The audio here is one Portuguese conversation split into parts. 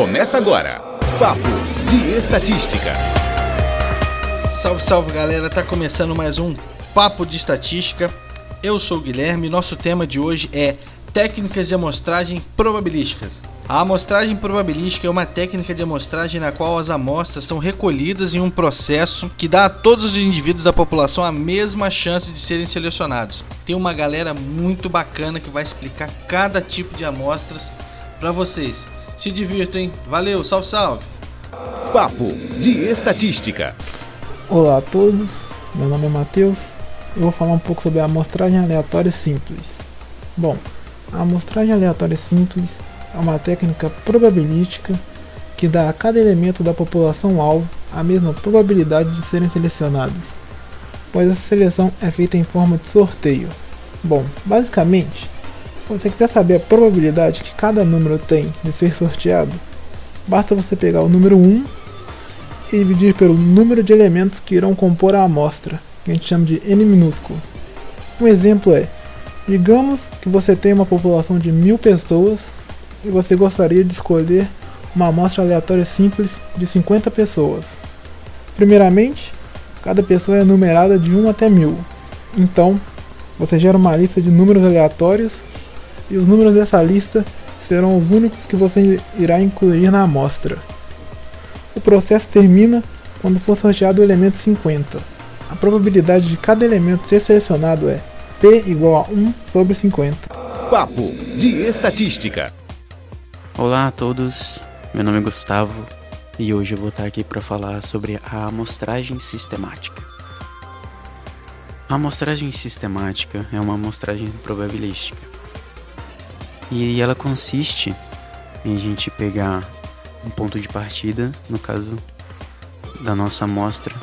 Começa agora. Papo de Estatística. Salve, salve galera, tá começando mais um Papo de Estatística. Eu sou o Guilherme e nosso tema de hoje é Técnicas de amostragem probabilísticas. A amostragem probabilística é uma técnica de amostragem na qual as amostras são recolhidas em um processo que dá a todos os indivíduos da população a mesma chance de serem selecionados. Tem uma galera muito bacana que vai explicar cada tipo de amostras para vocês. Se divirtam, Valeu, salve, salve! Papo de Estatística. Olá a todos, meu nome é Matheus. Eu vou falar um pouco sobre a amostragem aleatória simples. Bom, a amostragem aleatória simples é uma técnica probabilística que dá a cada elemento da população alvo a mesma probabilidade de serem selecionados, pois essa seleção é feita em forma de sorteio. Bom, basicamente, você quiser saber a probabilidade que cada número tem de ser sorteado, basta você pegar o número 1 e dividir pelo número de elementos que irão compor a amostra, que a gente chama de n minúsculo. Um exemplo é, digamos que você tem uma população de mil pessoas e você gostaria de escolher uma amostra aleatória simples de 50 pessoas. Primeiramente, cada pessoa é numerada de 1 até 1000. Então, você gera uma lista de números aleatórios e os números dessa lista serão os únicos que você irá incluir na amostra. O processo termina quando for sorteado o elemento 50. A probabilidade de cada elemento ser selecionado é P igual a 1 sobre 50. Papo de Estatística. Olá a todos, meu nome é Gustavo e hoje eu vou estar aqui para falar sobre a amostragem sistemática. A amostragem sistemática é uma amostragem probabilística e ela consiste em a gente pegar um ponto de partida, no caso da nossa amostra,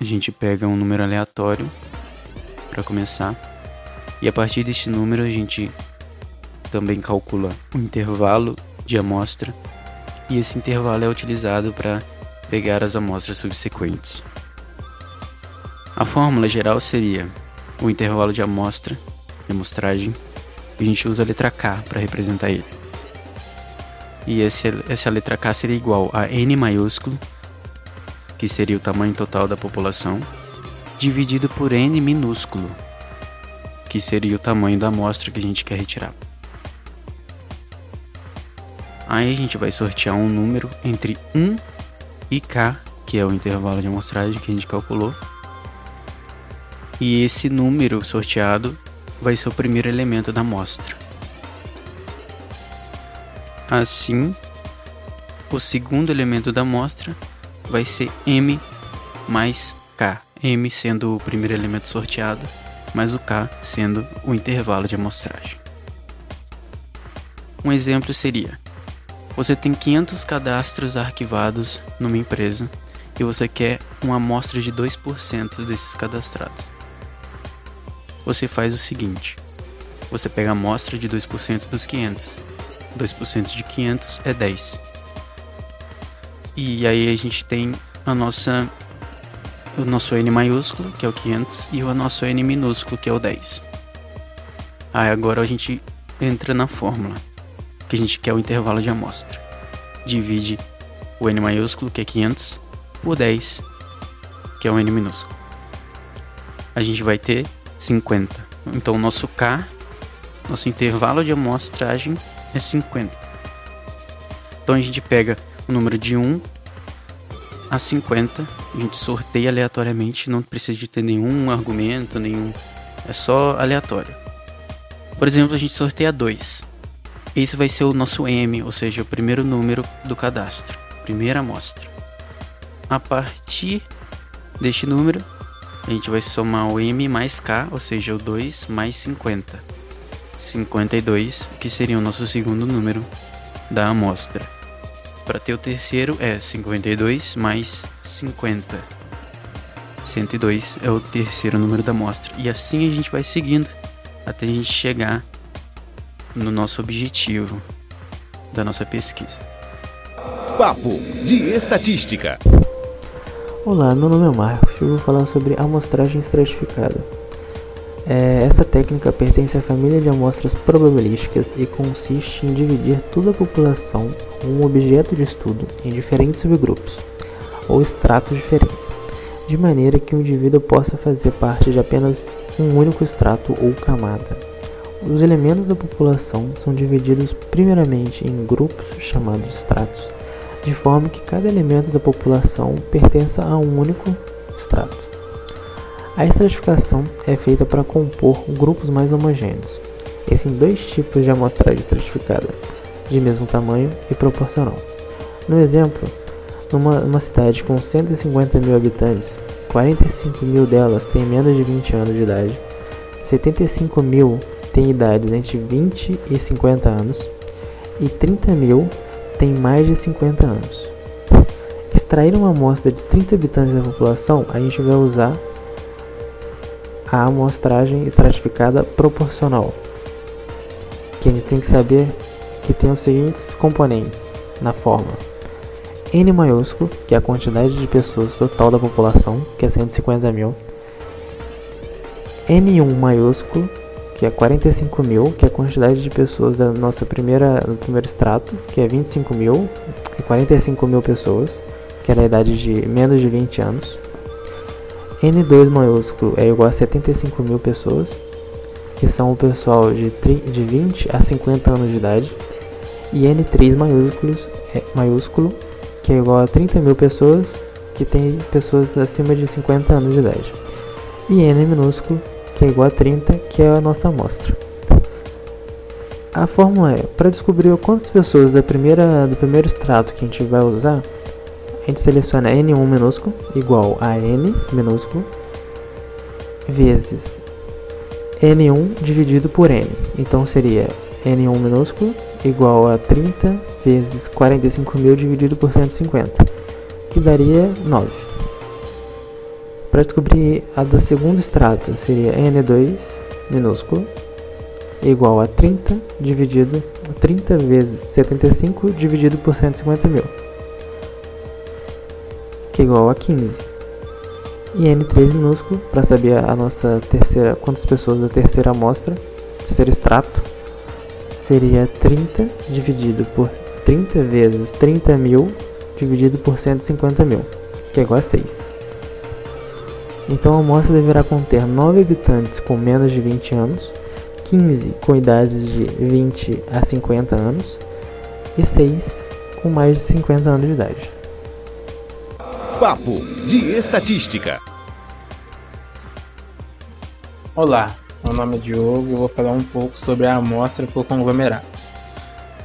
a gente pega um número aleatório para começar. E a partir desse número a gente também calcula o intervalo de amostra. E esse intervalo é utilizado para pegar as amostras subsequentes. A fórmula geral seria o intervalo de amostra, de amostragem, a gente usa a letra K para representar ele. E esse, essa letra K seria igual a N maiúsculo, que seria o tamanho total da população, dividido por N minúsculo, que seria o tamanho da amostra que a gente quer retirar. Aí a gente vai sortear um número entre 1 e k, que é o intervalo de amostragem que a gente calculou. E esse número sorteado vai ser o primeiro elemento da amostra. Assim, o segundo elemento da amostra vai ser m mais k, m sendo o primeiro elemento sorteado, mais o k sendo o intervalo de amostragem. Um exemplo seria você tem 500 cadastros arquivados numa empresa e você quer uma amostra de 2% desses cadastrados. Você faz o seguinte: você pega a amostra de 2% dos 500. 2% de 500 é 10. E aí a gente tem a nossa o nosso N maiúsculo, que é o 500, e o nosso N minúsculo, que é o 10. Aí agora a gente entra na fórmula que a gente quer o intervalo de amostra. Divide o n maiúsculo, que é 500, por 10, que é o n minúsculo. A gente vai ter 50. Então, nosso K, nosso intervalo de amostragem é 50. Então, a gente pega o número de 1 a 50, a gente sorteia aleatoriamente, não precisa de ter nenhum argumento, nenhum. É só aleatório. Por exemplo, a gente sorteia 2. Esse vai ser o nosso M, ou seja, o primeiro número do cadastro, primeira amostra. A partir deste número, a gente vai somar o M mais K, ou seja, o 2 mais 50. 52, que seria o nosso segundo número da amostra. Para ter o terceiro é 52 mais 50. 102 é o terceiro número da amostra. E assim a gente vai seguindo até a gente chegar no nosso objetivo da nossa pesquisa. Papo de Estatística. Olá, meu nome é Marcos e eu vou falar sobre amostragem estratificada. É, essa técnica pertence à família de amostras probabilísticas e consiste em dividir toda a população ou um objeto de estudo em diferentes subgrupos ou estratos diferentes, de maneira que o indivíduo possa fazer parte de apenas um único extrato ou camada. Os elementos da população são divididos primeiramente em grupos chamados estratos, de forma que cada elemento da população pertença a um único extrato. A estratificação é feita para compor grupos mais homogêneos. Existem dois tipos de amostragem estratificada, de mesmo tamanho e proporcional. No exemplo, numa cidade com 150 mil habitantes, 45 mil delas têm menos de 20 anos de idade, 75 mil têm idades entre 20 e 50 anos e 30 mil têm mais de 50 anos. Extrair uma amostra de 30 habitantes da população, a gente vai usar a amostragem estratificada proporcional, que a gente tem que saber que tem os seguintes componentes na forma. N maiúsculo, que é a quantidade de pessoas total da população, que é 150 mil. N1 maiúsculo, que é 45 mil, que é a quantidade de pessoas da nossa primeira, do primeiro extrato, que é 25 mil, e 45 mil pessoas, que é da idade de menos de 20 anos. N2 maiúsculo é igual a 75 mil pessoas, que são o pessoal de, de 20 a 50 anos de idade, e N3 maiúsculos, é, maiúsculo, que é igual a 30 mil pessoas, que tem pessoas acima de 50 anos de idade, e N minúsculo, que é igual a 30, que é a nossa amostra. A fórmula é, para descobrir quantas pessoas da primeira, do primeiro extrato que a gente vai usar, a gente seleciona N1 minúsculo igual a N minúsculo vezes N1 dividido por N. Então seria N1 minúsculo igual a 30 vezes 45 mil dividido por 150, que daria 9. Para descobrir a do segundo extrato, seria N2 minúsculo igual a 30 dividido 30 vezes 75 dividido por 150 mil que é igual a 15. E N3 minúsculo, para saber a nossa terceira, quantas pessoas da terceira amostra, terceiro extrato, seria 30 dividido por 30 vezes 30 mil dividido por 150 mil, que é igual a 6. Então a amostra deverá conter 9 habitantes com menos de 20 anos, 15 com idades de 20 a 50 anos e 6 com mais de 50 anos de idade. Papo de Estatística. Olá, meu nome é Diogo e vou falar um pouco sobre a amostra por conglomerados.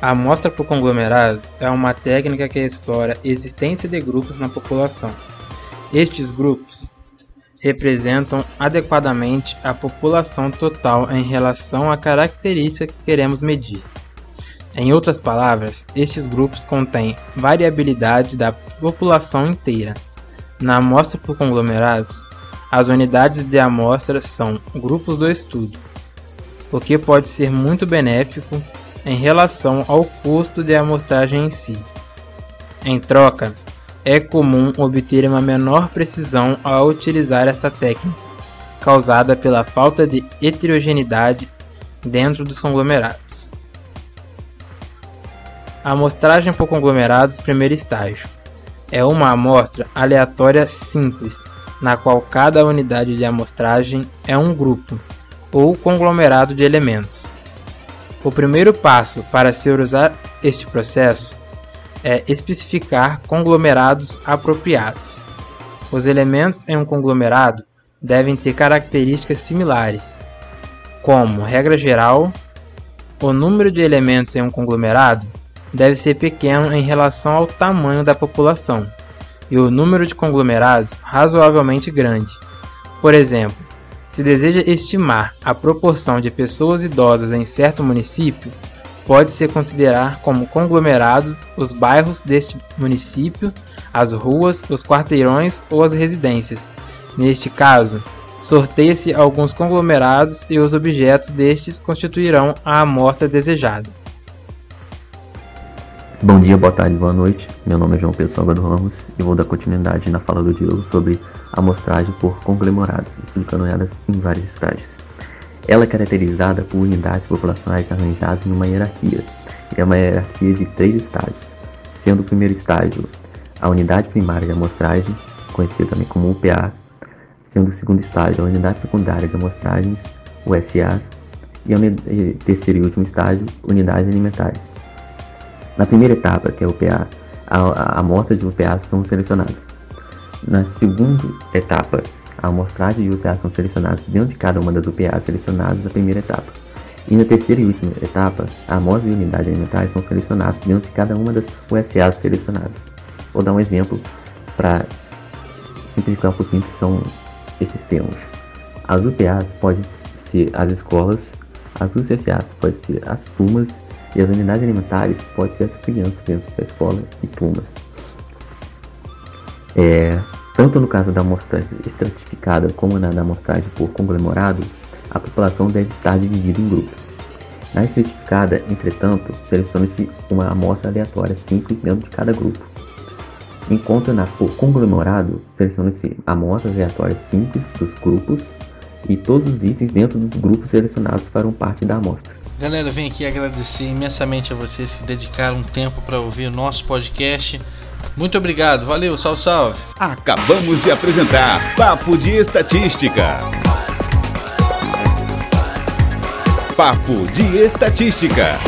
A amostra por conglomerados é uma técnica que explora a existência de grupos na população. Estes grupos representam adequadamente a população total em relação à característica que queremos medir. Em outras palavras, estes grupos contêm variabilidade da população inteira. Na amostra por conglomerados, as unidades de amostra são grupos do estudo, o que pode ser muito benéfico em relação ao custo de amostragem em si. Em troca, é comum obter uma menor precisão ao utilizar esta técnica, causada pela falta de heterogeneidade dentro dos conglomerados. Amostragem por conglomerados primeiro estágio é uma amostra aleatória simples, na qual cada unidade de amostragem é um grupo ou conglomerado de elementos. O primeiro passo para se usar este processo é especificar conglomerados apropriados. Os elementos em um conglomerado devem ter características similares, como, regra geral, o número de elementos em um conglomerado deve ser pequeno em relação ao tamanho da população e o número de conglomerados razoavelmente grande. Por exemplo, se deseja estimar a proporção de pessoas idosas em certo município, pode-se considerar como conglomerados os bairros deste município, as ruas, os quarteirões ou as residências. Neste caso, sorteia-se alguns conglomerados e os objetos destes constituirão a amostra desejada. Bom dia, boa tarde, boa noite. Meu nome é João Pedro Salvador Ramos e vou dar continuidade na fala do Diogo sobre amostragem por conglomerados, explicando elas em vários estágios. Ela é caracterizada por unidades populacionais arranjadas em uma hierarquia. É uma hierarquia de três estágios, sendo o primeiro estágio a unidade primária de amostragem, conhecida também como UPA, sendo o segundo estágio a unidade secundária de amostragens, USA, e o terceiro e último estágio, unidades alimentares. Na primeira etapa, que é o UPA, a, a amostra de UPA são selecionadas. Na segunda etapa, a amostragem e o UCA são selecionados dentro de cada uma das UPAs selecionadas na primeira etapa. E na terceira e última etapa, a amostra e unidade alimentar são selecionados dentro de cada uma das USAs selecionadas. Vou dar um exemplo para simplificar um pouquinho que são esses termos. As UPAs podem ser as escolas, as UCSAs podem ser as turmas e as unidades alimentares podem ser as crianças dentro da escola e turmas. É, tanto no caso da amostragem estratificada como na da amostragem por conglomerado, a população deve estar dividida em grupos. Na estratificada, entretanto, seleciona-se uma amostra aleatória simples dentro de cada grupo. Enquanto na por conglomerado, seleciona-se amostras aleatórias simples dos grupos e todos os itens dentro dos grupos selecionados farão parte da amostra. Galera, venho aqui agradecer imensamente a vocês que dedicaram um tempo para ouvir o nosso podcast. Muito obrigado, valeu, salve, salve. Acabamos de apresentar Papo de Estatística. Papo de Estatística.